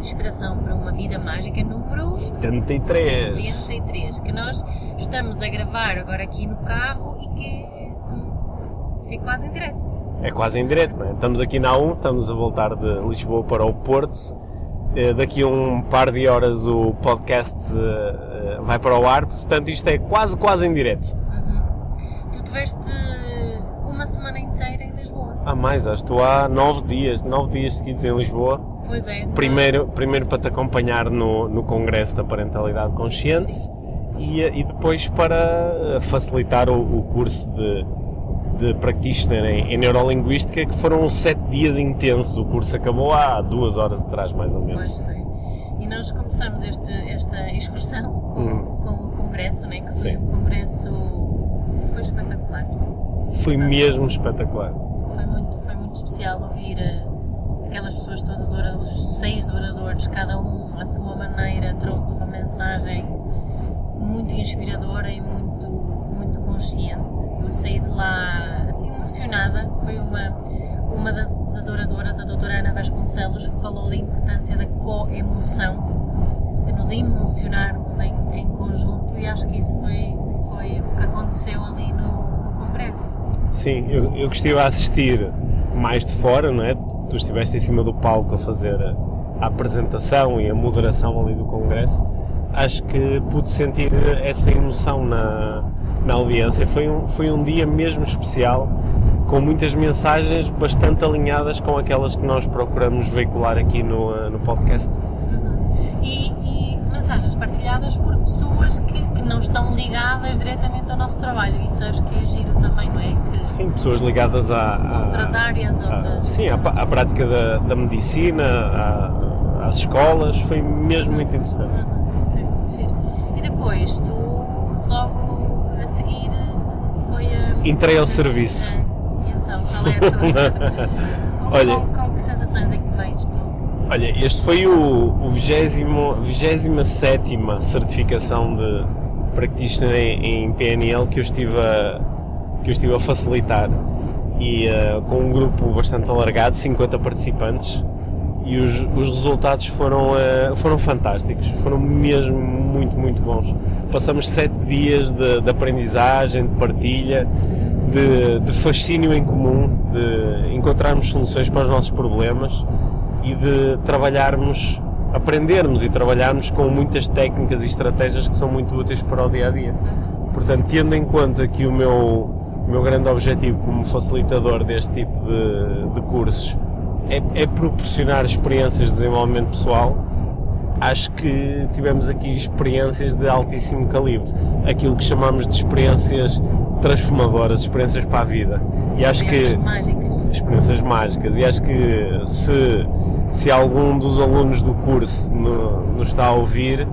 Inspiração para uma Vida Mágica número 73. 73, que nós estamos a gravar agora aqui no carro e que é quase em direto. É quase em direto, não é? Estamos aqui na A1, estamos a voltar de Lisboa para o Porto. Eh, Daqui a um par de horas o podcast eh, vai para o ar, portanto isto é quase, quase em direto. Tu tiveste uma semana inteira em Lisboa. Há mais, acho que estou há nove dias, nove dias seguidos em Lisboa. Pois é. Primeiro, primeiro para te acompanhar no, no Congresso da Parentalidade Consciente e, e depois para eh, facilitar o, o curso de, de Practitioner em, em Neurolinguística, que foram sete dias intensos. O curso acabou há duas horas atrás, mais ou menos. Pois foi. E nós começamos este, esta excursão com, Hum. com o congresso, né? que foi Sim. um congresso. foi espetacular. Foi mesmo espetacular. Foi muito, foi muito especial ouvir eh, aquelas pessoas todas, os seis oradores, cada um à sua maneira, trouxe uma mensagem muito inspiradora e muito, muito consciente. Eu saí de lá assim emocionada. Foi uma, uma das, das oradoras, a doutora Ana Vasconcelos, falou da importância da co-emoção, de nos emocionarmos em, em conjunto e acho que isso foi, foi o que aconteceu ali no, no Congresso. Sim, eu, eu que estive a assistir mais de fora, não é? Tu estiveste em cima do palco a fazer a, apresentação e a moderação ali do Congresso. Acho que pude sentir essa emoção na, na audiência. Foi um, foi um dia mesmo especial, com muitas mensagens bastante alinhadas com aquelas que nós procuramos veicular aqui no, eh, no podcast. Uhum. E, e mensagens partilhadas por pessoas que, que não estão ligadas diretamente ao nosso trabalho. Isso acho que é giro também, não é? Que Sim, pessoas ligadas a, a- outras áreas, a- outras. sim, à, prática da, da medicina, à- às escolas, foi mesmo muito interessante. Uhum. É muito giro. E depois, tu logo a seguir foi a. Entrei ao serviço. É. E então, qual é a tua. com, Olha- com, com que sensações é que vens tu? Olha, este foi o, o 27 certificação de practitioner em, em PNL que eu estive a, que eu estive a facilitar. E eh, com um grupo bastante alargado, 50 participantes. E os, os resultados foram, eh, foram fantásticos, foram mesmo muito, muito bons. Passamos sete dias de, de aprendizagem, de partilha, de, de fascínio em comum, de encontrarmos soluções para os nossos problemas e de trabalharmos, aprendermos e trabalharmos com muitas técnicas e estratégias que são muito úteis para o dia a dia. Portanto, tendo em conta que o meu, meu grande objetivo como facilitador deste tipo de, de cursos é, é proporcionar experiências de desenvolvimento pessoal, acho que tivemos aqui experiências de altíssimo calibre. Aquilo que chamamos de experiências transformadoras, experiências para a vida. E acho que Experiências mágicas. experiências mágicas e acho que se, se algum dos alunos do curso no- nos está a ouvir,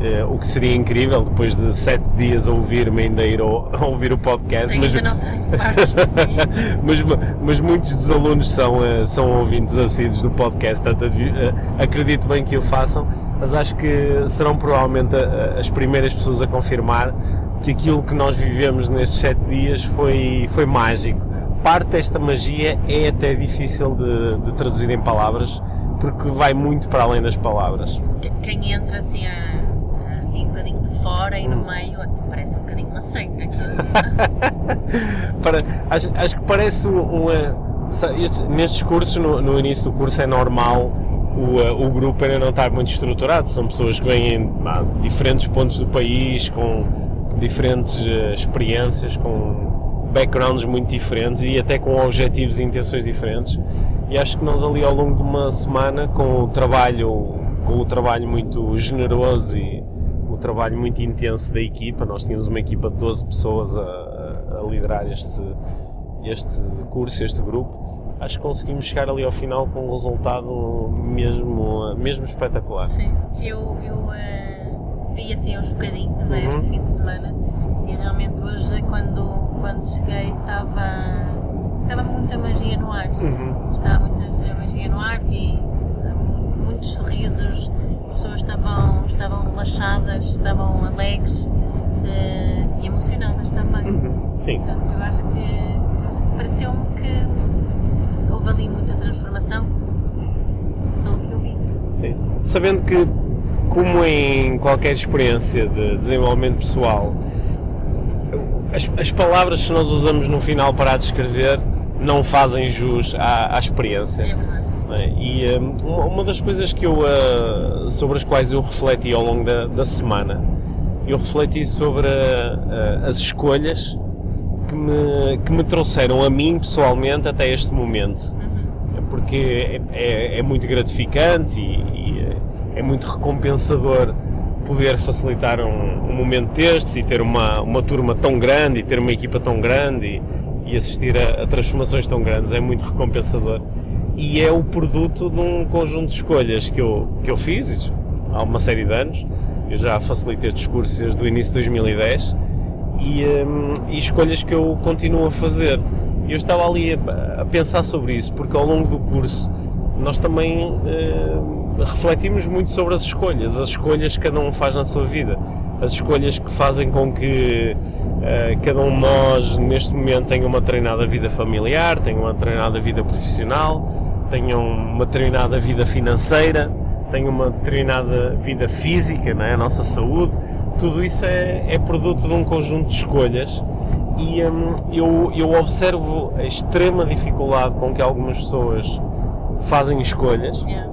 eh, o que seria incrível, depois de sete dias a ouvir-me ainda ir ao- a ouvir o podcast, mas, mas, mas muitos dos alunos são, eh, são ouvintes assíduos do podcast, portanto eh, acredito bem que o façam, mas acho que serão provavelmente a- a- as primeiras pessoas a confirmar que aquilo que nós vivemos nestes sete dias foi, foi mágico. Parte desta magia é até difícil de, de traduzir em palavras, porque vai muito para além das palavras. Que- Quem entra assim, a, um bocadinho de fora e Hum. no meio, aqui parece um bocadinho uma seita. Para- acho, acho que parece um, uma- estes- nestes cursos, no, no início do curso é normal o, eh, o grupo ainda não estar muito estruturado, são pessoas que vêm de diferentes pontos do país, com diferentes eh, experiências, com backgrounds muito diferentes e até com objetivos e intenções diferentes. E acho que nós ali ao longo de uma semana, com o trabalho, com o trabalho muito generoso e trabalho muito intenso da equipa, nós tínhamos uma equipa de 12 pessoas a, a- liderar este, este curso, este grupo, acho que conseguimos chegar ali ao final com um resultado mesmo, mesmo espetacular. Sim, eu, eu eh, vi assim uns bocadinhos é, Uhum. este fim de semana e realmente hoje quando, quando cheguei estava, estava muita magia no ar. Uhum. Estava muita magia no ar e mu- muitos sorrisos, pessoas estavam, estavam relaxadas, estavam alegres eh, e emocionadas também. Uhum. Sim. Portanto, eu acho que, acho que pareceu-me que houve ali muita transformação pelo que eu vi. Sim. Sabendo que, como em qualquer experiência de desenvolvimento pessoal, as, as palavras que nós usamos no final para a descrever não fazem jus à, à experiência. É verdade. É? E hum, uma, das coisas que eu, ah, sobre as quais eu refleti ao longo da, da semana, eu refleti sobre ah, ah, as escolhas que me, que me trouxeram a mim pessoalmente até este momento. Porque é, é- é muito gratificante e, e é- é muito recompensador poder facilitar um, um momento destes e ter uma, uma turma tão grande e ter uma equipa tão grande e, e assistir a, a transformações tão grandes. É muito recompensador e é o produto de um conjunto de escolhas que eu, que eu fiz há uma série de anos eu já facilitei discursos desde o início de 2010 e, hum, e escolhas que eu continuo a fazer. Eu estava ali a, a pensar sobre isso, porque ao longo do curso nós também hum, refletimos muito sobre as escolhas, as escolhas que cada um faz na sua vida, as escolhas que fazem com que eh, cada um de nós neste momento tenha uma treinada vida familiar, tenha uma treinada vida profissional, tenha uma treinada vida financeira, tenha uma determinada vida física, não é? a nossa saúde, tudo isso é, é produto de um conjunto de escolhas e hum, eu, eu observo a extrema dificuldade com que algumas pessoas fazem escolhas Yeah.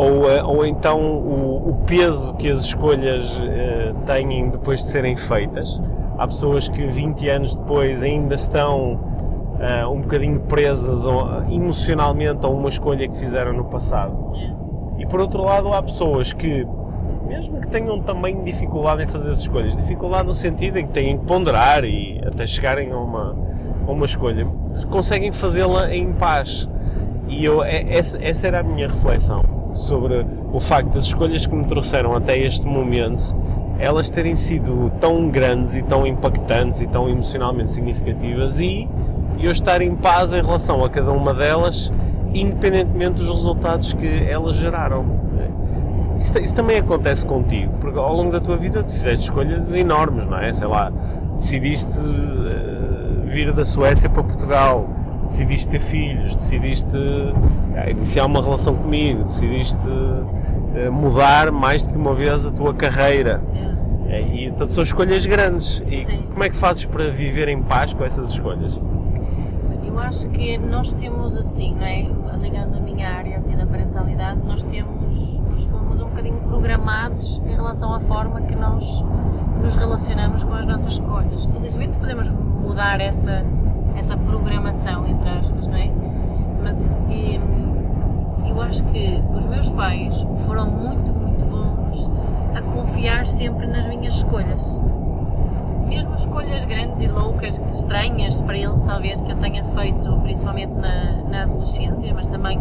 Ou, eh, ou então o, o peso que as escolhas eh, têm depois de serem feitas. Há pessoas que 20 anos depois ainda estão eh, um bocadinho presas ou, emocionalmente a uma escolha que fizeram no passado. E por outro lado, há pessoas que, mesmo que tenham também dificuldade em fazer as escolhas, dificuldade no sentido em que têm que ponderar e até chegarem a uma, a uma escolha, conseguem fazê-la em paz. E eu, é- essa, essa era a minha reflexão sobre o facto das escolhas que me trouxeram até este momento, elas terem sido tão grandes e tão impactantes e tão emocionalmente significativas e eu estar em paz em relação a cada uma delas, independentemente dos resultados que elas geraram. Isso, isso também acontece contigo, porque ao longo da tua vida tu fizeste escolhas enormes, não é? Sei lá, decidiste eh, vir da Suécia para Portugal, decidiste ter filhos, decidiste eh, iniciar uma relação comigo, decidiste eh, mudar mais do que uma vez a tua carreira. É, E portanto são escolhas grandes. E Sim. como é que fazes para viver em paz com essas escolhas? Eu acho que nós temos assim, não é? ligando a minha área assim, da parentalidade, nós temos, nós fomos um bocadinho programados em relação à forma que nós nos relacionamos com as nossas escolhas. Felizmente podemos mudar essa, essa programação, entre aspas, não é? Mas e, eu acho que os meus pais foram muito, muito bons a confiar sempre nas minhas escolhas mesmo escolhas grandes e loucas, estranhas para eles talvez que eu tenha feito, principalmente na, na adolescência, mas também,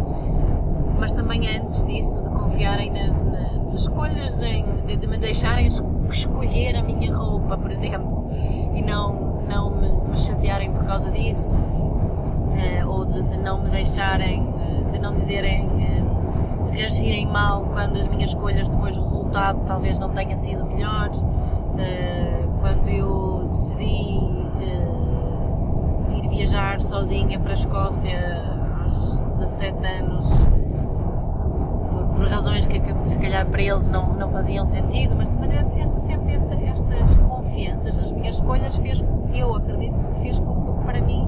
mas também antes disso, de confiarem nas, na- nas escolhas, em, de, de me deixarem es- escolher a minha roupa, por exemplo, e não, não me, me chatearem por causa disso, eh, ou de, de não me deixarem, eh, de não dizerem, eh, reagirem mal quando as minhas escolhas depois o resultado talvez não tenha sido melhor. Quando eu decidi ir viajar sozinha para a Escócia aos 17 anos, por, razões que, se calhar para eles não, não faziam sentido, mas, mas esta, esta sempre esta, estas confianças, as minhas escolhas fez, eu acredito que fez com que para mim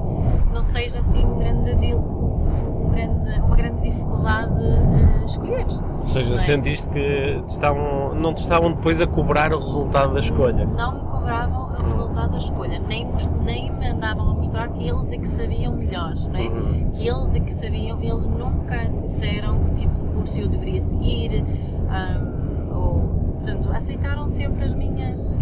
não seja assim um grande deal, um grande, uma grande dificuldade eh, escolher. Ou seja, é? sentiste que te estavam, não te estavam depois a cobrar o resultado da escolha. não me cobravam o resultado da escolha, nem, nem me andavam a mostrar que eles é que sabiam melhor, não é? Uhum. Que eles é que sabiam, eles nunca disseram que tipo de curso eu deveria seguir, ahm, ou, portanto, aceitaram sempre as minhas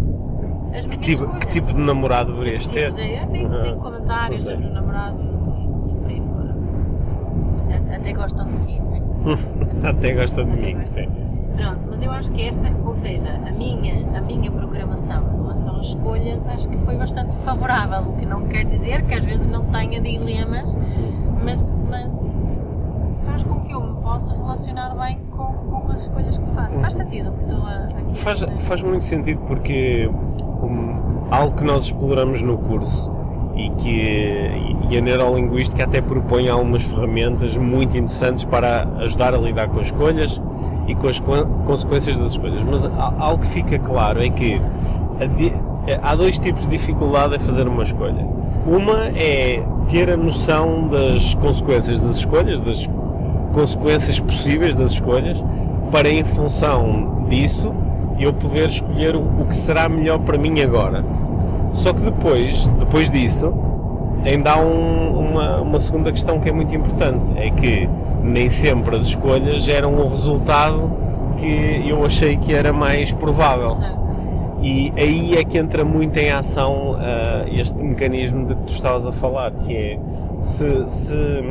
Que tipo, escolhas. que tipo de namorado deverias Tipo ter? de- nem, nem Uhum. comentários sobre o namorado e, e por aí fora. Até gostam de ti, não é? Até gosta de Até mim, gostam sim. Pronto, mas eu acho que esta, ou seja, a minha, a minha programação em relação às escolhas, acho que foi bastante favorável, o que não quer dizer que às vezes não tenha dilemas, mas, mas faz com que eu me possa relacionar bem com, com as escolhas que faço. Faz sentido o que estou a, aqui Faz, a dizer? faz muito sentido porque algo que nós exploramos no curso e que e a neurolinguística até propõe algumas ferramentas muito interessantes para ajudar a lidar com as escolhas e com as co- consequências das escolhas. Mas algo que fica claro é que há dois tipos de dificuldade a fazer uma escolha. Uma é ter a noção das consequências das escolhas, das consequências possíveis das escolhas, para em função disso eu poder escolher o que será melhor para mim agora. Só que depois, depois disso, ainda há um- uma, uma segunda questão que é muito importante, é que nem sempre as escolhas geram o resultado que eu achei que era mais provável. E aí é que entra muito em ação ah, este mecanismo de que tu estavas a falar, que é se, se,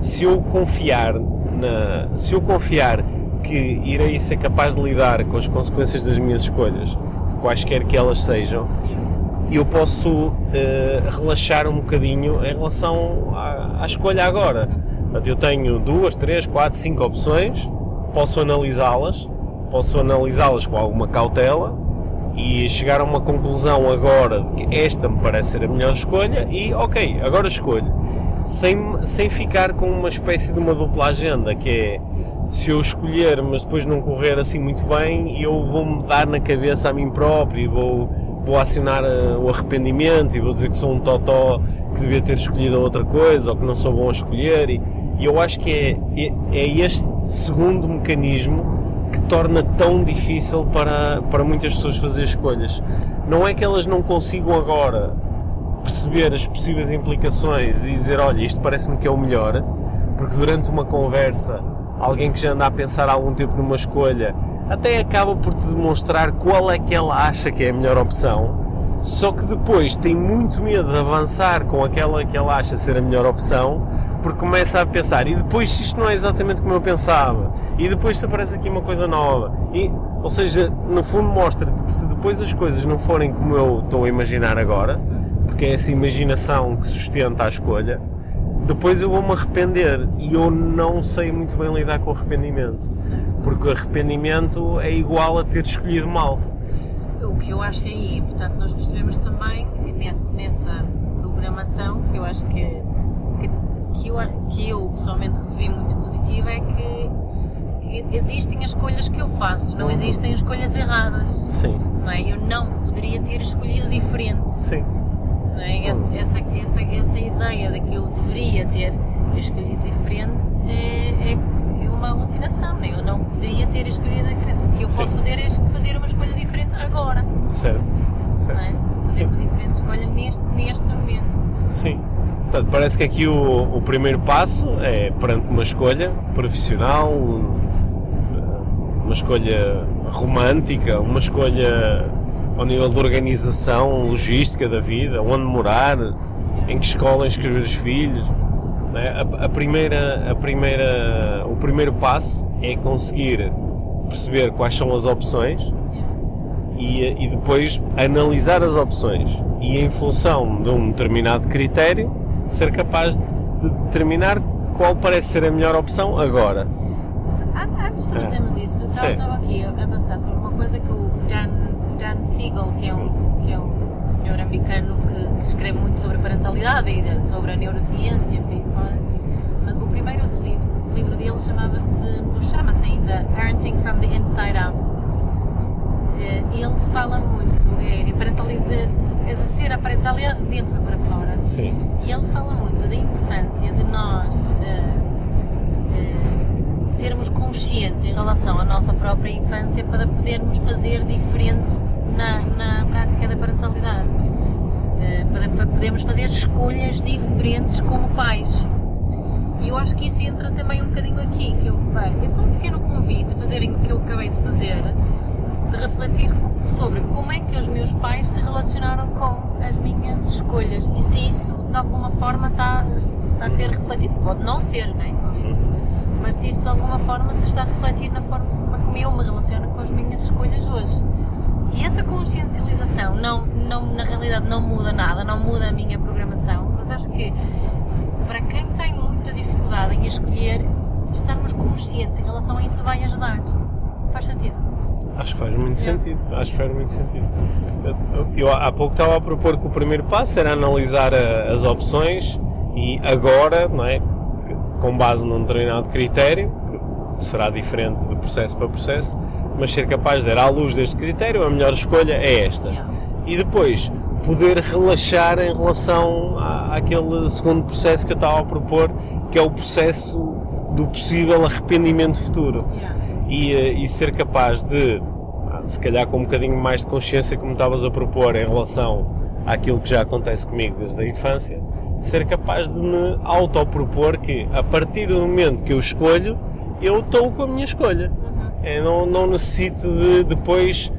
se eu confiar na, se eu confiar que irei ser capaz de lidar com as consequências das minhas escolhas, quaisquer que elas sejam, eu posso eh, relaxar um bocadinho em relação à, à escolha agora. Eu tenho duas, três, quatro, cinco opções, posso analisá-las, posso analisá-las com alguma cautela e chegar a uma conclusão agora de que esta me parece ser a melhor escolha e ok, agora escolho. Sem, sem ficar com uma espécie de uma dupla agenda, que é se eu escolher, mas depois não correr assim muito bem, eu vou-me dar na cabeça a mim próprio e vou, vou acionar eh, o arrependimento e vou dizer que sou um totó que devia ter escolhido outra coisa ou que não sou bom a escolher. E, e eu acho que é, é, é este segundo mecanismo que torna tão difícil para, para muitas pessoas fazer escolhas. Não é que elas não consigam agora perceber as possíveis implicações e dizer, olha, isto parece-me que é o melhor, porque durante uma conversa, alguém que já anda a pensar há algum tempo numa escolha, até acaba por te demonstrar qual é que ela acha que é a melhor opção, só que depois tem muito medo de avançar com aquela que ela acha ser a melhor opção, porque começa a pensar, e depois isto não é exatamente como eu pensava, e depois aparece aqui uma coisa nova, e, ou seja, no fundo mostra-te que se depois as coisas não forem como eu estou a imaginar agora, porque é essa imaginação que sustenta a escolha, depois eu vou-me arrepender e eu não sei muito bem lidar com o arrependimento, porque o arrependimento é igual a ter escolhido mal. O que eu acho que aí é importante nós percebemos também nesse, nessa programação, que eu acho que, que, que eu, que eu pessoalmente recebi muito positiva, é que, que existem as escolhas que eu faço, não existem escolhas erradas. Sim, Não é? Eu não poderia ter escolhido diferente. sim, Não é? essa, essa, essa, essa ideia de que eu deveria ter escolhido diferente é, é, é uma alucinação. Não é? Eu não poderia ter escolhido diferente. O que eu Sim. posso fazer é fazer uma escolha diferente agora. certo, certo. É? Fazer Sim. uma diferente escolha neste, neste momento. Sim. Portanto, parece que aqui o, o primeiro passo é perante uma escolha profissional, uma escolha romântica, uma escolha ao nível de organização, logística da vida, onde morar, em que escola inscrever os filhos. não é? A, a primeira, a primeira, o primeiro passo é conseguir perceber quais são as opções e, e depois analisar as opções e em função de um determinado critério ser capaz de determinar qual parece ser a melhor opção agora. An- Antes de É. fazermos isso, eu Sim. estava aqui a pensar sobre uma coisa que o Dan, Dan Siegel, que é um, que é um senhor americano que, que escreve muito sobre a parentalidade e sobre a neurociência por aí fora, o primeiro do livro, o livro dele chamava-se, chama-se ainda Parenting from the Inside Out. Eh, Ele fala muito, é, é parentalidade, exercer a parentalidade de dentro para fora. Sim. E ele fala muito da importância de nós eh, eh, sermos conscientes em relação à nossa própria infância para podermos fazer diferente na, na prática da parentalidade. Eh, para podermos fazer escolhas diferentes como pais. E eu acho que isso entra também um bocadinho aqui, que eu, bem, é só um pequeno convite a fazerem o que eu acabei de fazer, de refletir sobre como é que os meus pais se relacionaram com as minhas escolhas e se isso de alguma forma está, está a ser refletido. Pode não ser, não é? mas se isto de alguma forma se está a refletir na forma como eu me relaciono com as minhas escolhas hoje. E essa consciencialização não, não, na realidade não muda nada, não muda a minha programação, mas acho que para quem tem muita dificuldade em escolher, estarmos conscientes em relação a isso vai ajudar. Faz sentido? Acho que faz muito sentido. Acho que faz muito sentido. Eu, eu há pouco estava a propor que o primeiro passo era analisar a, as opções e agora, não é? Com base num determinado critério, será diferente de processo para processo, mas ser capaz de dar à luz deste critério, a melhor escolha é esta. E depois poder relaxar em relação à, àquele segundo processo que eu estava a propor, que é o processo do possível arrependimento futuro. E, eh, e ser capaz de, ah, se calhar com um bocadinho mais de consciência, como estavas a propor em relação àquilo que já acontece comigo desde a infância, ser capaz de me autopropor que a partir do momento que eu escolho, eu estou com a minha escolha. Eu não, não necessito de depois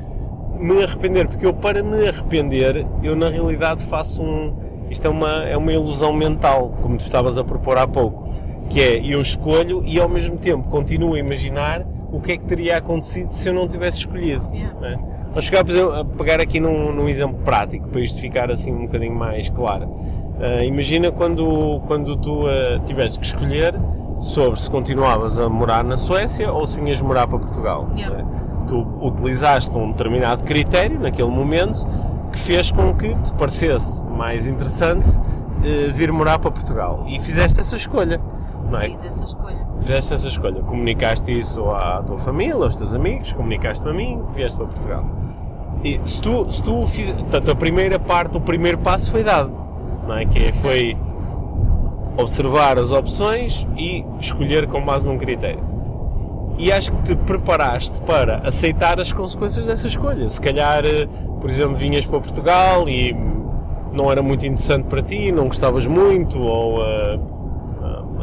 me arrepender, porque eu para me arrepender, eu na realidade faço um. Isto é uma, é uma ilusão mental, como tu estavas a propor há pouco, que é eu escolho e ao mesmo tempo continuo a imaginar o que é que teria acontecido se eu não tivesse escolhido. Yeah. não é? Vamos chegar por exemplo, a pegar aqui num, num exemplo prático para isto ficar assim um bocadinho mais claro. Ah, imagina quando, quando tu ah, tiveste que escolher sobre se continuavas a morar na Suécia ou se vinhas morar para Portugal. Yeah. é? Tu utilizaste um determinado critério naquele momento que fez com que te parecesse mais interessante eh, vir morar para Portugal e fizeste essa escolha. Não é? Fiz essa escolha. Fizeste essa escolha, comunicaste isso à tua família, aos teus amigos, comunicaste a mim, vieste para Portugal. E se tu, se tu fiz, portanto, a primeira parte, o primeiro passo foi dado, não é? Que é- foi observar as opções e escolher com base num critério. E acho que te preparaste para aceitar as consequências dessa escolha. Se calhar, eh, por exemplo, vinhas para Portugal e não era muito interessante para ti, não gostavas muito, ou eh,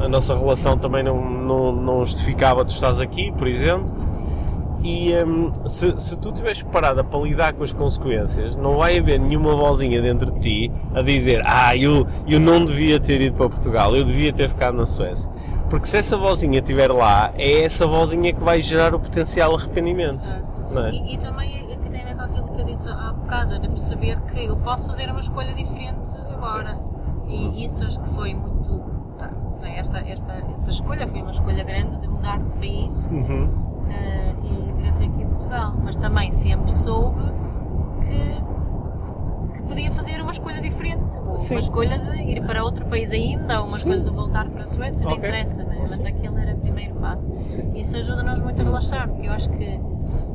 a nossa relação também não, não, não justificava tu estás aqui, por exemplo. E hum, se, se tu estiveres preparada para lidar com as consequências, não vai haver nenhuma vozinha dentro de ti a dizer Ah, eu, eu não devia ter ido para Portugal, eu devia ter ficado na Suécia. Porque se essa vozinha estiver lá, é essa vozinha que vai gerar o potencial arrependimento. É? E, e também é que tem a ver com aquilo que eu disse há bocado, de perceber que eu posso fazer uma escolha diferente agora. E isso acho que foi muito. tá, esta, esta, essa escolha foi uma escolha grande de mudar de país Uhum. Eh, e vir até aqui a Portugal. Mas também sempre soube que, que podia fazer uma escolha diferente. Sim. uma escolha de ir para outro país ainda, ou uma Sim. escolha de voltar para a Suécia, não Ok. interessa, mas, mas aquele era o primeiro passo. Sim. Isso ajuda-nos muito a relaxar, porque eu acho que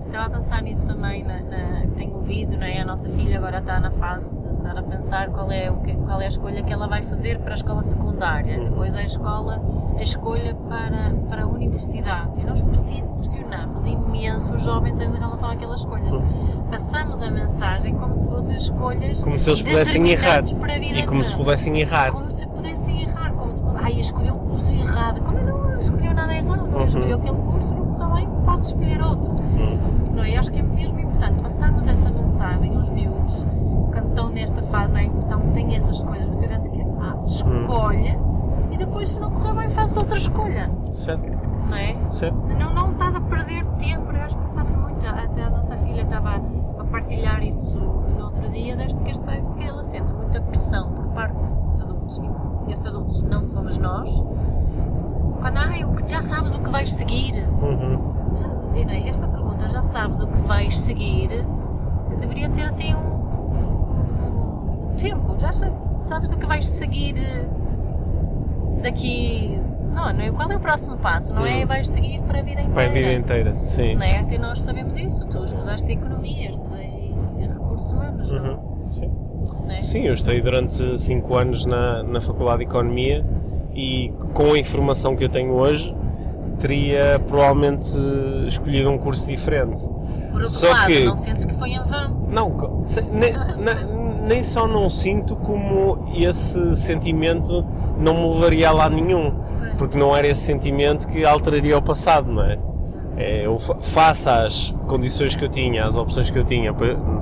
estava a pensar nisso também, na, na, tenho ouvido, não é? A nossa filha agora está na fase estar a pensar qual é, o que, qual é a escolha que ela vai fazer para a escola secundária, Uhum. depois a escola, a escolha para, para a universidade. E nós pressi- pressionamos imenso os jovens em relação àquelas escolhas. Passamos a mensagem como se fossem escolhas Como se eles pudessem errar. para a vida E como se pudessem errar. Como se pudessem errar, como se. Ai, escolheu o curso errado. Como não escolheu nada errado? Uhum. Escolheu aquele curso, não correu bem, pode escolher outro. Hum. Não é? Eu acho que é mesmo importante passarmos essa mensagem aos miúdos quando estão nesta fase, não é? Então, têm essas escolhas muito grandes que ah, escolhe e depois se não correr bem faz outra escolha, Certo, não é? certo. Não, não estás a perder tempo, eu acho que passamos muito, até a nossa filha estava a partilhar isso no outro dia, desde que, esta, que ela sente muita pressão por parte dos adultos, e esses adultos não somos nós, quando, ai, o que já sabes o que vais seguir, Uhum. já, esta pergunta, já sabes o que vais seguir, deveria ter assim um, um- tempo, já sa- sabes o que vais seguir daqui. Não, não é? Qual é o próximo passo? Não é? Uhum. Vais seguir para a vida inteira. Para a vida inteira, sim. Não é? Que nós sabemos isso. Tu estudaste economia, estudei recursos humanos, não? Uhum. Sim. não é? Sim, eu estudei durante 5 anos na, na Faculdade de Economia e com a informação que eu tenho hoje teria provavelmente escolhido um curso diferente. Por outro Só lado, que- não sentes que foi em vão? Não, ne- nem só não sinto como esse sentimento não me levaria a lado nenhum, porque não era esse sentimento que alteraria o passado, não é? É, eu fa- face às condições que eu tinha, às opções que eu tinha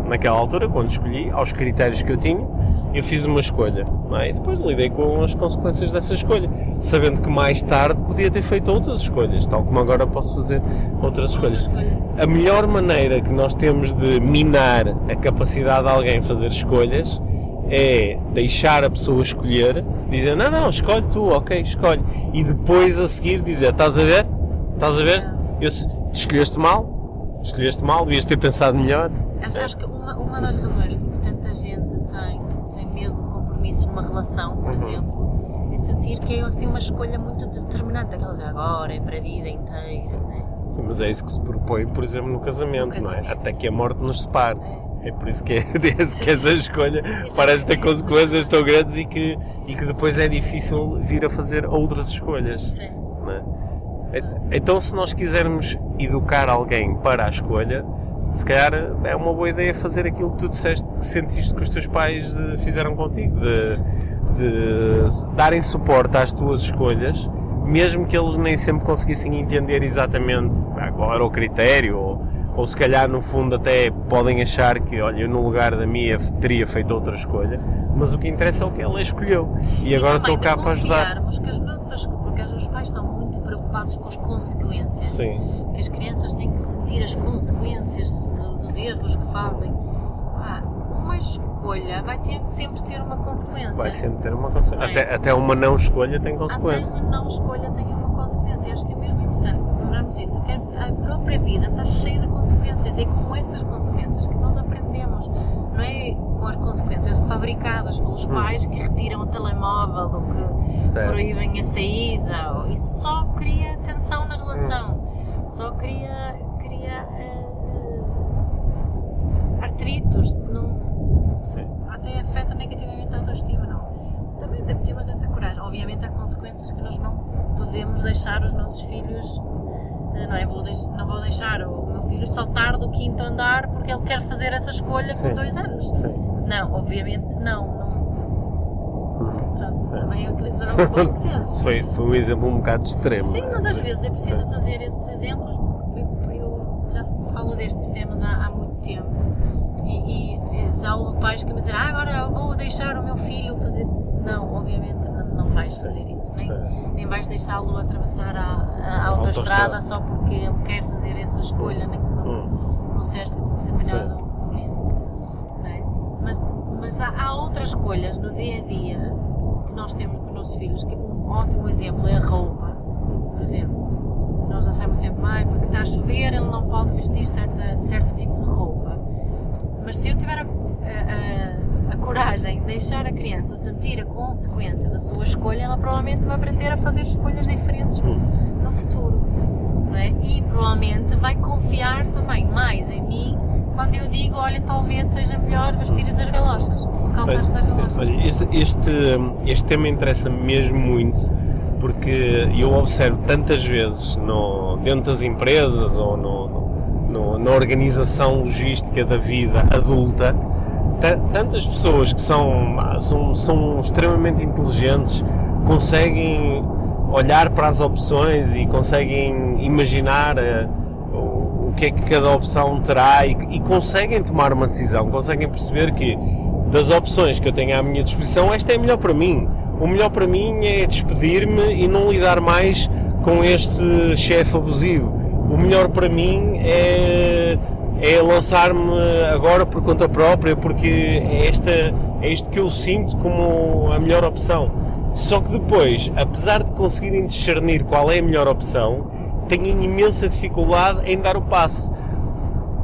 naquela altura, quando escolhi, aos critérios que eu tinha, eu fiz uma escolha. É? E depois lidei com as consequências dessa escolha, sabendo que mais tarde podia ter feito outras escolhas, tal como agora posso fazer outras escolhas. A melhor maneira que nós temos de minar a capacidade de alguém fazer escolhas é deixar a pessoa escolher, dizer não, não, escolhe tu, ok, escolhe. E depois a seguir dizer, estás a ver? Estás a ver? Eu, escolheste mal, escolheste mal, devias ter pensado melhor. Eu acho que uma, uma das razões porque tanta gente tem, tem medo de compromisso numa relação, por uhum. exemplo, é sentir que é assim uma escolha muito determinante, aquela de agora, é para a vida inteira. Né? Sim, mas é isso que se propõe, por exemplo, no casamento, no casamento. não é? Até que a morte nos separe. É. É por isso que, é, que essa escolha parece ter consequências tão grandes e que, e que depois é difícil vir a fazer outras escolhas. Sim. É? Então, se nós quisermos educar alguém para a escolha, se calhar é uma boa ideia fazer aquilo que tu disseste que sentiste que os teus pais eh, fizeram contigo, de, de darem suporte às tuas escolhas, mesmo que eles nem sempre conseguissem entender exatamente agora o critério ou ou se calhar no fundo até podem achar que, olha, eu no lugar da minha teria feito outra escolha, mas o que interessa é o que ela escolheu e, e agora estou cá para ajudar. que as nossas, porque os pais estão muito preocupados com as consequências, Sim. que as crianças têm que sentir as consequências dos erros que fazem. Ah, uma escolha vai ter que sempre ter uma consequência. Vai sempre ter uma consequência. É? Até, até uma não escolha tem consequência. Até uma não escolha tem uma consequência. Acho que é mesmo importante lembrarmos isso. A própria vida está cheia de consequências. É com essas consequências que nós aprendemos. Não é com as consequências fabricadas pelos hum. pais que retiram o telemóvel ou que certo. proíbem a saída. Isso só cria tensão na relação. Hum. Só cria, cria uh, artritos. Não, Sim. Até afeta negativamente a autoestima. Não. Também temos essa coragem. Obviamente há consequências que nós não podemos deixar os nossos filhos não é? Vou não vou deixar o meu filho saltar do quinto andar porque ele quer fazer essa escolha Sim. com dois anos. Sim. Não, obviamente não. não... Pronto, Sim. também utilizar o bom senso. foi, foi um exemplo um bocado extremo. Sim, mas às vezes é preciso fazer esses exemplos porque eu, eu já falo destes temas há, há muito tempo e, e, já houve pais que me dizem ah, agora vou deixar o meu filho fazer. Não, obviamente não não vais fazer isso, nem, nem vais deixá-lo atravessar a, a autoestrada só porque ele quer fazer essa escolha né, num, num certo determinado Sim. É? Mas, mas há, há, outras escolhas no dia a dia que nós temos com os nossos filhos, que um ótimo exemplo é a roupa, por exemplo. Nós achamos sempre, ah, porque está a chover, ele não pode vestir certa, certo tipo de roupa. Mas se eu tiver a, a, a a coragem de deixar a criança sentir a consequência da sua escolha, ela provavelmente vai aprender a fazer escolhas diferentes no, no futuro. É? E provavelmente vai confiar também mais em mim quando eu digo, olha, talvez seja melhor vestir as galochas, calçar as galochas. Olha, este, este, este tema interessa mesmo muito porque eu observo tantas vezes no, dentro das empresas ou no, no, na organização logística da vida adulta tantas pessoas que são, são, são extremamente inteligentes, conseguem olhar para as opções e conseguem imaginar o que é que cada opção terá e, e, conseguem tomar uma decisão, conseguem perceber que das opções que eu tenho à minha disposição, esta é a melhor para mim. O melhor para mim é despedir-me e não lidar mais com este chefe abusivo. O melhor para mim é é lançar-me agora por conta própria, porque é, esta, é isto que eu sinto como a melhor opção. Só que depois, apesar de conseguirem discernir qual é a melhor opção, têm imensa dificuldade em dar o passo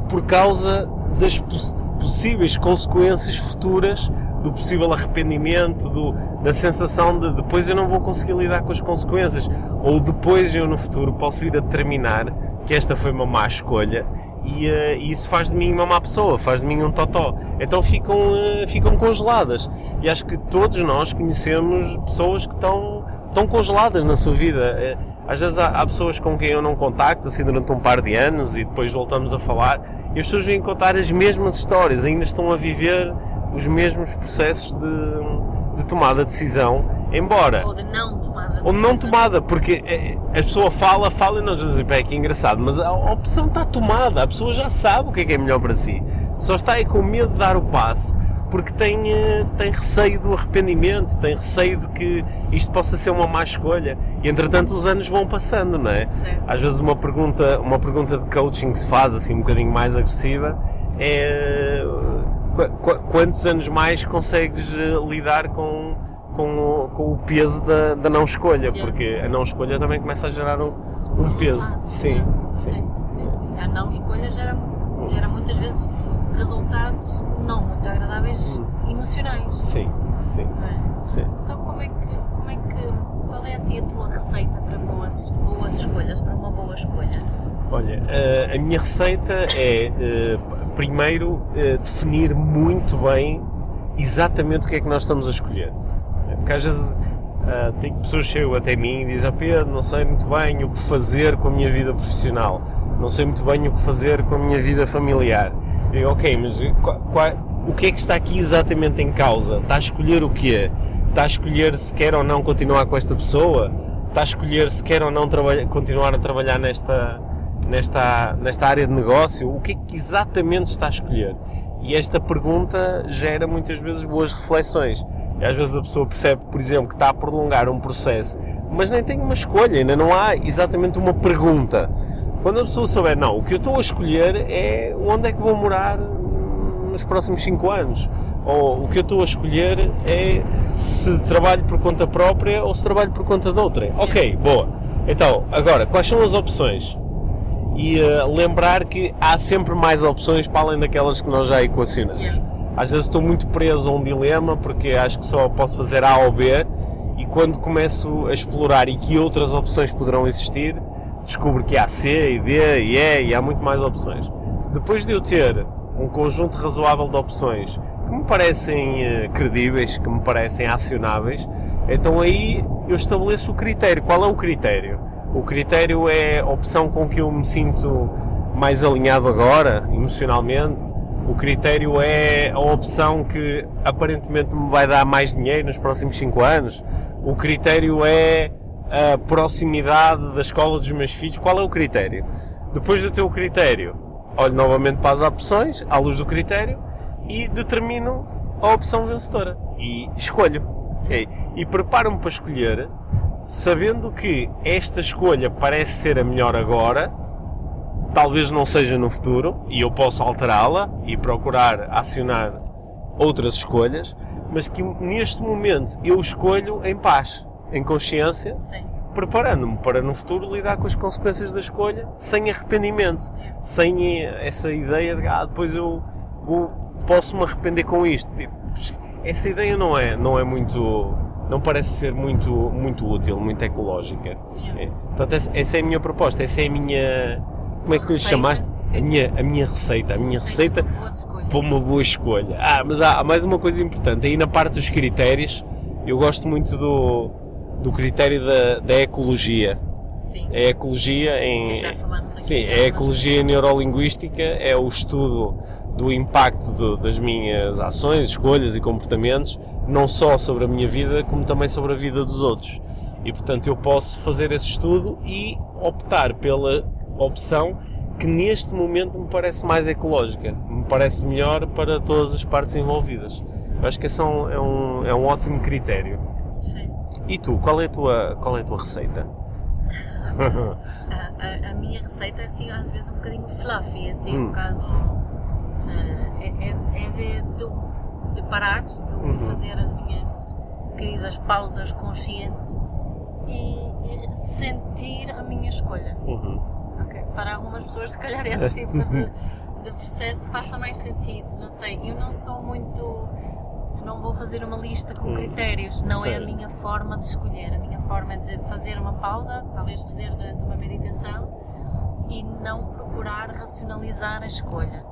por causa das poss possíveis consequências futuras do possível arrependimento, do, da sensação de depois eu não vou conseguir lidar com as consequências, ou depois eu no futuro posso vir a determinar que esta foi uma má escolha e, uh, isso faz de mim uma má pessoa, faz de mim um totó. Então ficam, uh, ficam congeladas. E acho que todos nós conhecemos pessoas que estão, estão congeladas na sua vida. Uh, às vezes há, há, pessoas com quem eu não contacto assim durante um par de anos e depois voltamos a falar e as pessoas vêm contar as mesmas histórias, ainda estão a viver os mesmos processos de, de tomada de decisão Embora. Ou de não tomada. Ou não tomada, porque eh, a pessoa fala, fala e nós vamos dizer, pá, que engraçado, mas a opção está tomada, a pessoa já sabe o que é que é melhor para si. Só está aí com medo de dar o passo, porque tem, eh, tem receio do arrependimento, tem receio de que isto possa ser uma má escolha. E entretanto os anos vão passando, não é? Certo. Às vezes uma pergunta, uma pergunta de coaching que se faz assim um bocadinho mais agressiva é qu- qu- quantos anos mais consegues eh, lidar com, com, o- com o peso da, da não escolha, Yeah. porque a não escolha também começa a gerar um, um peso. Sim, Sim, sim. sim, sim. A não escolha gera, gera muitas vezes resultados não muito agradáveis emocionais. Sim, sim, é? sim. Então como é que, como é que, qual é assim a tua receita para boas, boas escolhas, para uma boa escolha? Olha, eh, a minha receita é, eh, primeiro, eh, definir muito bem exatamente o que é que nós estamos a escolher. É, Porque às vezes eh, tem pessoas que chegam até mim e dizem, "Ah, Pedro, não sei muito bem o que fazer com a minha vida profissional, não sei muito bem o que fazer com a minha vida familiar. Digo, ok, mas qua- qua- o que é que está aqui exatamente em causa? Está a escolher o quê? Está a escolher se quer ou não continuar com esta pessoa? Está a escolher se quer ou não continuar a trabalhar nesta, nesta, nesta área de negócio? O que é que exatamente está a escolher? E esta pergunta gera muitas vezes boas reflexões. E às vezes a pessoa percebe, por exemplo, que está a prolongar um processo, mas nem tem uma escolha, ainda não há exatamente uma pergunta. Quando a pessoa souber, não, o que eu estou a escolher é onde é que vou morar nos próximos 5 anos. Ou o que eu estou a escolher é se trabalho por conta própria ou se trabalho por conta de outra. Ok, boa. Então, agora, quais são as opções? E eh, lembrar que há sempre mais opções para além daquelas que nós já equacionamos. Yeah. Às vezes estou muito preso a um dilema porque acho que só posso fazer A ou B e quando começo a explorar e que outras opções poderão existir, descubro que há C e D e E e há muito mais opções. Depois de eu ter um conjunto razoável de opções que me parecem eh, credíveis, que me parecem acionáveis, então aí eu estabeleço o critério. Qual é o critério? O critério é a opção com que eu me sinto mais alinhado agora, emocionalmente. O critério é a opção que aparentemente me vai dar mais dinheiro nos próximos 5 anos. O critério é a proximidade da escola dos meus filhos. Qual é o critério? Depois de ter o critério, olho novamente para as opções, à luz do critério, e determino a opção vencedora. E escolho. E preparo-me para escolher, sabendo que esta escolha parece ser a melhor agora, talvez não seja no futuro, e eu posso alterá-la e procurar acionar outras escolhas, mas que neste momento eu escolho em paz, em consciência, preparando-me para no futuro lidar com as consequências da escolha sem arrependimento, sem essa ideia de ah, depois eu, vou- posso me arrepender com isto. Tipo, Essa ideia não é, não é muito, não parece ser muito, muito útil, muito ecológica. Yeah. É. Portanto, essa, essa é a minha proposta, essa é a minha, como é que lhe chamaste? A minha, a minha receita, a minha receita para uma boa escolha. Ah, mas há, há mais uma coisa importante. Aí na parte dos critérios, eu gosto muito do, do critério da, da ecologia. Sim. A ecologia em. Já falamos aqui. Sim, a ecologia neurolinguística é o estudo do impacto das minhas ações, escolhas e comportamentos, não só sobre a minha vida, como também sobre a vida dos outros. E portanto eu posso fazer esse estudo e optar pela opção que neste momento me parece mais ecológica, me parece melhor para todas as partes envolvidas. Eu acho que esse é um, é um, é um ótimo critério. Sim. E tu, qual é a tua, qual é a tua receita? A, a- a minha receita é assim, às vezes um bocadinho fluffy, assim, Hum. um bocado. eh, é, é- é de, de, de parar, de Uhum. fazer as minhas queridas pausas conscientes e, e sentir a minha escolha. Uhum. Ok, Para algumas pessoas, se calhar, esse tipo de, de processo faça mais sentido. Não sei, eu não sou muito. Não vou fazer uma lista com Hum, critérios, não é a minha forma de escolher. A minha forma é de fazer uma pausa, talvez fazer durante uma meditação e não procurar racionalizar a escolha.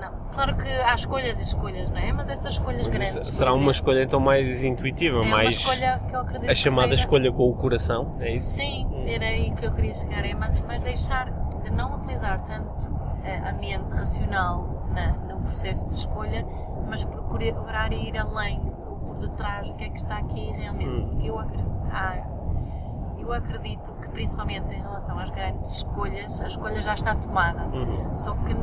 Não. Claro que há escolhas e escolhas, não é? Mas estas escolhas Mas grandes. será uma escolha então mais intuitiva, é uma mais escolha que eu acredito a chamada seja- escolha com o coração, é isso? Sim, era aí que eu queria chegar, é mais, mais deixar de não utilizar tanto eh, a mente racional na- no processo de escolha, mas procurar ir além. Por detrás o que é que está aqui realmente, Hum. porque eu acredito, ah, eu acredito que principalmente em relação às grandes escolhas, a escolha já está tomada. Uhum. Só que,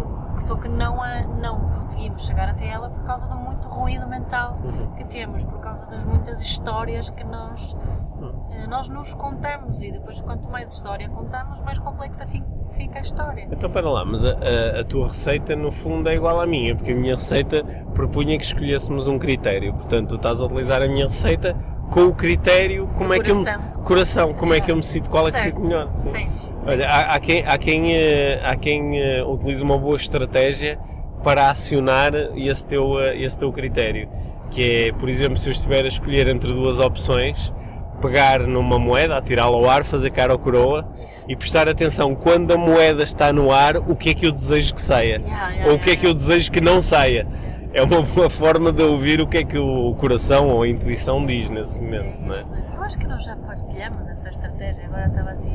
só que não, a, não conseguimos chegar até ela por causa do muito ruído mental Uhum. que temos, por causa das muitas histórias que nós, Uhum. eh, nós nos contamos e depois quanto mais história contamos, mais complexa fi- fica a história. Então, para lá, mas a, a- a tua receita no fundo é igual à minha, porque a minha receita propunha que escolhêssemos um critério. Portanto, tu estás a utilizar a minha receita com o critério como é que eu me, coração. coração, como é que eu me sinto, qual é que Certo. sinto melhor. Sim. Sim. Olha, há, há quem, há quem, eh, há quem eh, utiliza uma boa estratégia para acionar esse teu, eh, esse teu critério. Que é, por exemplo, se eu estiver a escolher entre duas opções, pegar numa moeda, atirá-la ao ar, fazer cara ou coroa e prestar atenção quando a moeda está no ar, o que é que eu desejo que saia Yeah, yeah, ou o que é que eu desejo que não saia. É uma boa forma de ouvir o que é que o coração ou a intuição diz nesse momento, não é? Eu acho que nós já partilhamos essa estratégia, agora estava assim.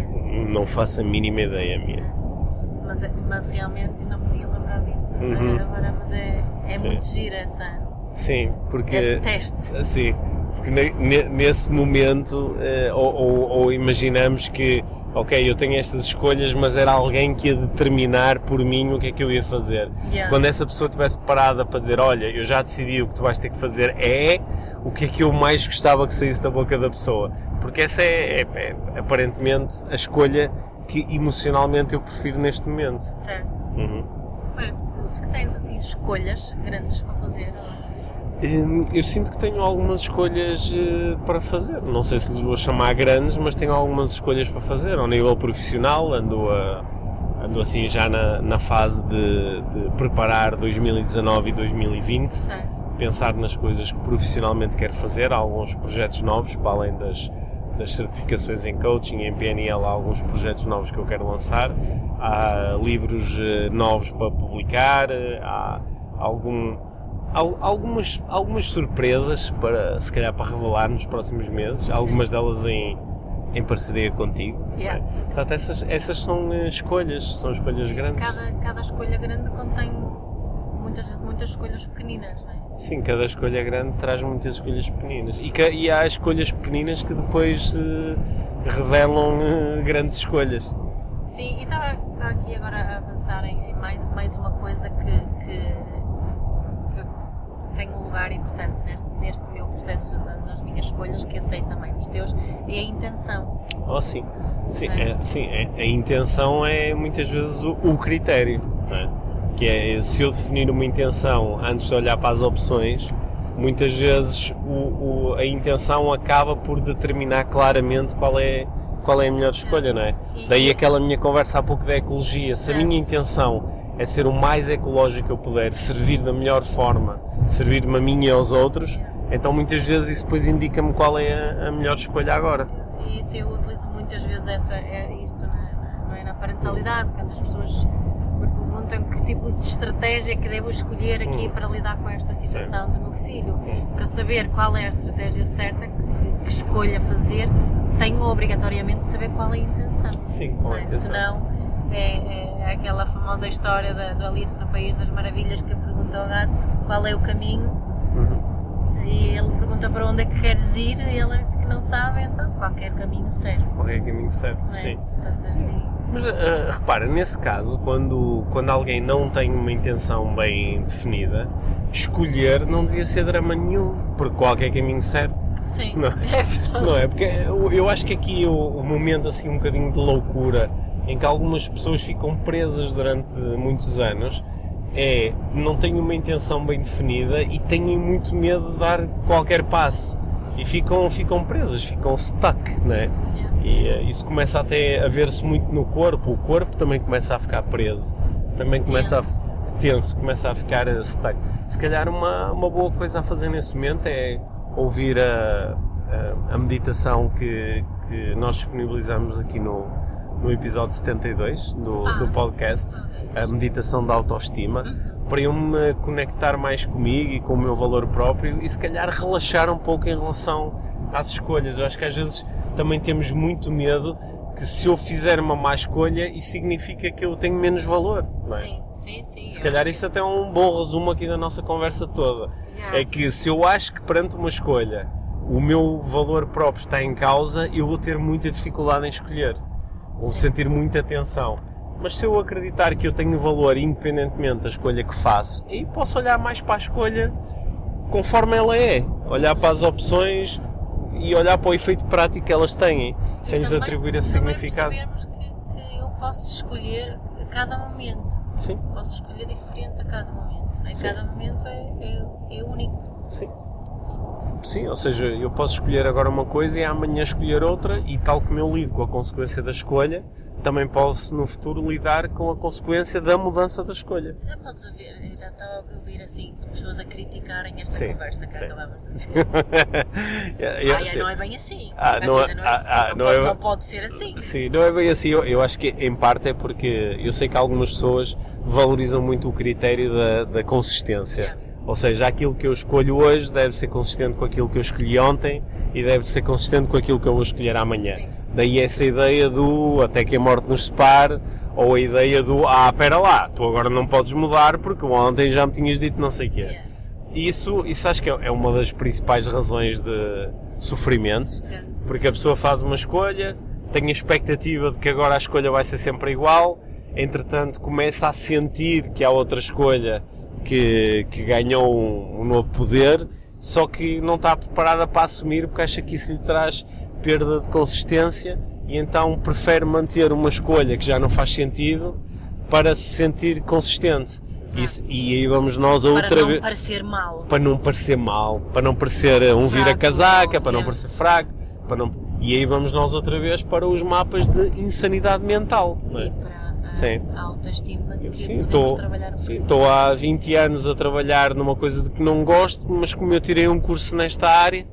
Não faço a mínima ideia minha. Mas, mas realmente não me tinha lembrado disso. Uhum. Agora, mas é, é Sim. muito gira essa, Sim, porque esse teste. assim, porque ne- ne- nesse momento eh, ou, ou- ou imaginamos que ok, eu tenho estas escolhas, mas era alguém que ia determinar por mim o que é que eu ia fazer. Yeah. Quando essa pessoa estivesse parada para dizer, olha, eu já decidi o que tu vais ter que fazer é o que é que eu mais gostava que saísse da boca da pessoa. Porque essa é, é- é aparentemente a escolha que emocionalmente eu prefiro neste momento. Certo. Uhum. Olha, tu sentes que tens assim escolhas grandes para fazer? Eu sinto que tenho algumas escolhas eh, para fazer. Não sei se lhes vou chamar grandes, mas tenho algumas escolhas para fazer. Ao nível profissional, ando, a, ando assim já na, na fase de, de preparar 2019 e 2020. Certo. Pensar nas coisas que profissionalmente quero fazer. Há alguns projetos novos, para além das, das certificações em coaching, em PNL, há alguns projetos novos que eu quero lançar. Há livros eh, novos para publicar. eh, Há algum al- algumas, algumas surpresas para, se calhar, para revelar nos próximos meses, algumas delas em, em parceria contigo. Yeah. Portanto, essas, essas são eh, escolhas, são escolhas grandes. Cada, cada escolha grande contém muitas vezes muitas escolhas pequeninas, não é? Sim, cada escolha grande traz muitas escolhas pequeninas. E, e há escolhas pequeninas que depois eh, revelam eh, grandes escolhas. Sim, e estava aqui agora a pensar em, em mais, mais uma coisa que, que tem um lugar importante neste, neste meu processo das, das minhas escolhas, que eu sei também dos teus, é a intenção. Oh, sim. Sim, É. é, sim é- a intenção é muitas vezes o, o critério. é? Que é, se eu definir uma intenção antes de olhar para as opções, muitas vezes o- o- a intenção acaba por determinar claramente qual é, qual é a melhor escolha, não é? E- Daí aquela minha conversa há pouco da ecologia. Se a minha intenção é ser o mais ecológico que eu puder, servir da melhor forma, servir-me a mim e aos outros, então muitas vezes isso depois indica-me qual é a, a melhor escolha agora. E isso eu utilizo muitas vezes essa, é isto na, na- não é, na parentalidade, quando as pessoas me perguntam que tipo de estratégia que devo escolher aqui Hum. para lidar com esta situação do meu filho, para saber qual é a estratégia certa que, que escolha fazer, tenho obrigatoriamente de saber qual é a intenção. Sim, qual é a é? intenção. Senão é, é aquela famosa história da, da Alice no País das Maravilhas que pergunta ao gato qual é o caminho Uhum. e ele pergunta para onde é que queres ir e ele diz que não sabe, então qualquer caminho serve. Qual é o caminho certo? Não é? Sim. Portanto, assim, Mas ah, repara, nesse caso, quando, quando alguém não tem uma intenção bem definida, escolher não devia ser drama nenhum, porque qualquer caminho certo. sim, Não. é verdade. Não é? Porque eu, eu acho que aqui o, o momento assim um bocadinho de loucura em que algumas pessoas ficam presas durante muitos anos é não têm uma intenção bem definida e têm muito medo de dar qualquer passo e ficam, ficam presas, ficam stuck, é? Yeah. E eh, isso começa até a ver-se muito no corpo, o corpo também começa a ficar preso, também começa Tenso. a tenso, começa a ficar eh, stuck. Se calhar uma, uma boa coisa a fazer nesse momento é ouvir a, a, a meditação que, que nós disponibilizamos aqui no, no episódio 72 do, Ah. do podcast, a meditação da autoestima, para eu me conectar mais comigo e com o meu valor próprio e se calhar relaxar um pouco em relação às escolhas. Eu acho que às vezes também temos muito medo que se eu fizer uma má escolha, isso significa que eu tenho menos valor. Não é? Sim, Sim, sim. Se calhar isso até é um bom resumo aqui da nossa conversa toda. Yeah. É que se eu acho que perante uma escolha o meu valor próprio está em causa, eu vou ter muita dificuldade em escolher. Vou Sim. sentir muita tensão. Mas se eu acreditar que eu tenho valor independentemente da escolha que faço, aí posso olhar mais para a escolha conforme ela é. Olhar para as opções e olhar para o efeito prático que elas têm, sem lhes atribuir esse significado. que, que eu posso escolher a cada momento. Sim, Posso escolher diferente a cada momento. não é? Sim. Cada momento é, é, é único. sim. Sim, ou seja, eu posso escolher agora uma coisa e amanhã escolher outra, e tal como eu lido com a consequência da escolha, também posso no futuro lidar com a consequência da mudança da escolha. Já podes ouvir, já estava a ouvir assim, pessoas a criticarem esta Sim, conversa que sim. acabámos de dizer. Ah, yeah, é, sim. não é bem assim. Ah, não é- não é ah, assim. ah, não, não pode, é- não pode ser assim. Sim, não é bem assim. Eu, eu acho que em parte é porque eu sei que algumas pessoas valorizam muito o critério da, da consistência. Yeah. Ou seja, aquilo que eu escolho hoje deve ser consistente com aquilo que eu escolhi ontem e deve ser consistente com aquilo que eu vou escolher amanhã. Sim. Daí essa ideia do até que a morte nos separe, ou a ideia do ah, pera lá, tu agora não podes mudar porque ontem já me tinhas dito não sei o quê. Yeah. Isso, isso acho que é é uma das principais razões de sofrimento, porque a pessoa faz uma escolha, tem a expectativa de que agora a escolha vai ser sempre igual, entretanto começa a sentir que há outra escolha que, que ganhou um, um novo poder, só que não está preparada para assumir porque acha que isso lhe traz perda de consistência e então prefere manter uma escolha que já não faz sentido para se sentir consistente. Isso- e aí vamos nós a Para outra não vez parecer mal. para não parecer mal, para não parecer um Fraco, vira-casaca, para não yeah. parecer fraco, para não... e aí vamos nós outra vez para os mapas de insanidade mental. Não E é? para Sim. a autoestima que Sim, podemos estou trabalhar um sim, estou há 20 anos a trabalhar numa coisa de que não gosto, mas como eu tirei um curso nesta área,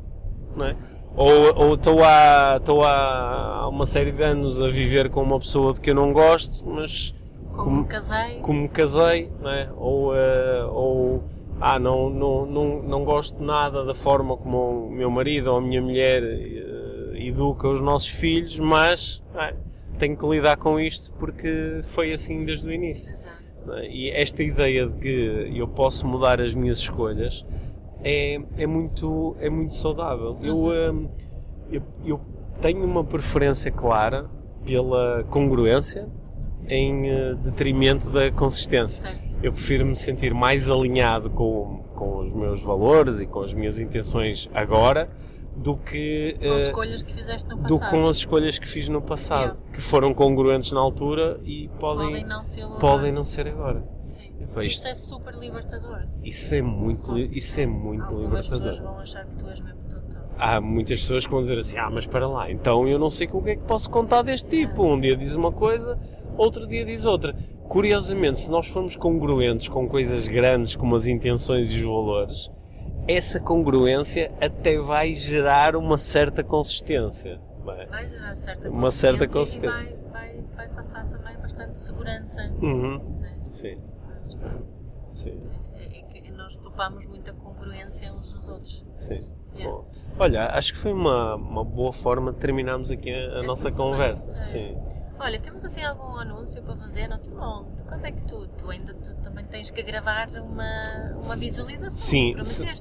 não é? ou, ou estou, há, estou há uma série de anos a viver com uma pessoa de que eu não gosto, mas Como como- casei, como me casei, não é? ou, eh, ou ah, não, não, não, não gosto nada da forma como o meu marido ou a minha mulher eh, educa os nossos filhos, mas é? Tenho que lidar com isto porque foi assim desde o início. Exato. é? E esta ideia de que eu posso mudar as minhas escolhas é, é, muito, é muito saudável. Eu, hum, eu, eu tenho uma preferência clara pela congruência em eh, detrimento da consistência. Certo. Eu prefiro me sentir mais alinhado com, com os meus valores e com as minhas intenções agora do que, Com eh, escolhas que fizeste no do passado. que com as escolhas que fiz no passado, que foram congruentes na altura e Podem podem, não ser agora. podem não ser agora. Sim. Epá, isto- é super libertador. Isso é muito, li- isso é muito Algumas pessoas libertador. vão achar que tu és mesmo. Há muitas pessoas que vão dizer assim: Ah, mas para lá, então eu não sei com o que é que posso contar deste tipo. Um dia diz uma coisa, outro dia diz outra. Curiosamente, se nós formos congruentes com coisas grandes como as intenções e os valores, essa congruência até vai gerar uma certa consistência. não é? Vai gerar certa Uma certa consistência. E vai, vai, vai passar também bastante segurança. Uhum. né? Sim, Vai sim, É, é que nós topamos muita congruência uns nos outros. sim. Yeah. Bom, olha, acho que foi uma, uma boa forma de terminarmos aqui a, a nossa semana, conversa. é. Sim. Olha, temos assim algum anúncio para fazer? Não, tu não. Tu, quando é que tu, tu ainda tu também tens que gravar uma, uma visualização? Sim,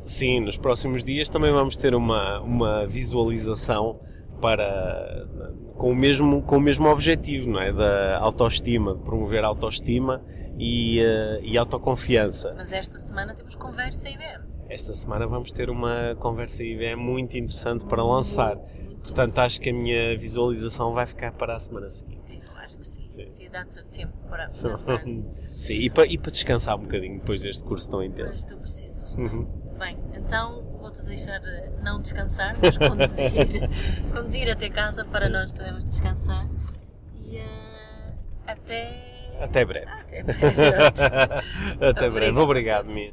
sim, nos próximos dias também vamos ter uma, uma visualização para com o mesmo com o mesmo objetivo, não é, da autoestima, de promover a autoestima e, eh, e autoconfiança. Mas esta semana temos conversa e IBM. Esta semana vamos ter uma conversa IBM muito interessante para lançar. Portanto, acho que a minha visualização vai ficar para a semana seguinte. Eu acho que sim. Sim. Sim, dá-te tempo para pensar. Sim, e para, e para descansar um bocadinho depois deste curso tão Mas intenso. tu precisas. Uhum. Bem, então vou-te deixar eh, não descansar, mas conduzir, conduzir até casa para Sim. nós podermos descansar. E eh, até. Até breve. Até breve. Até breve. Obrigada. Obrigado, Mia.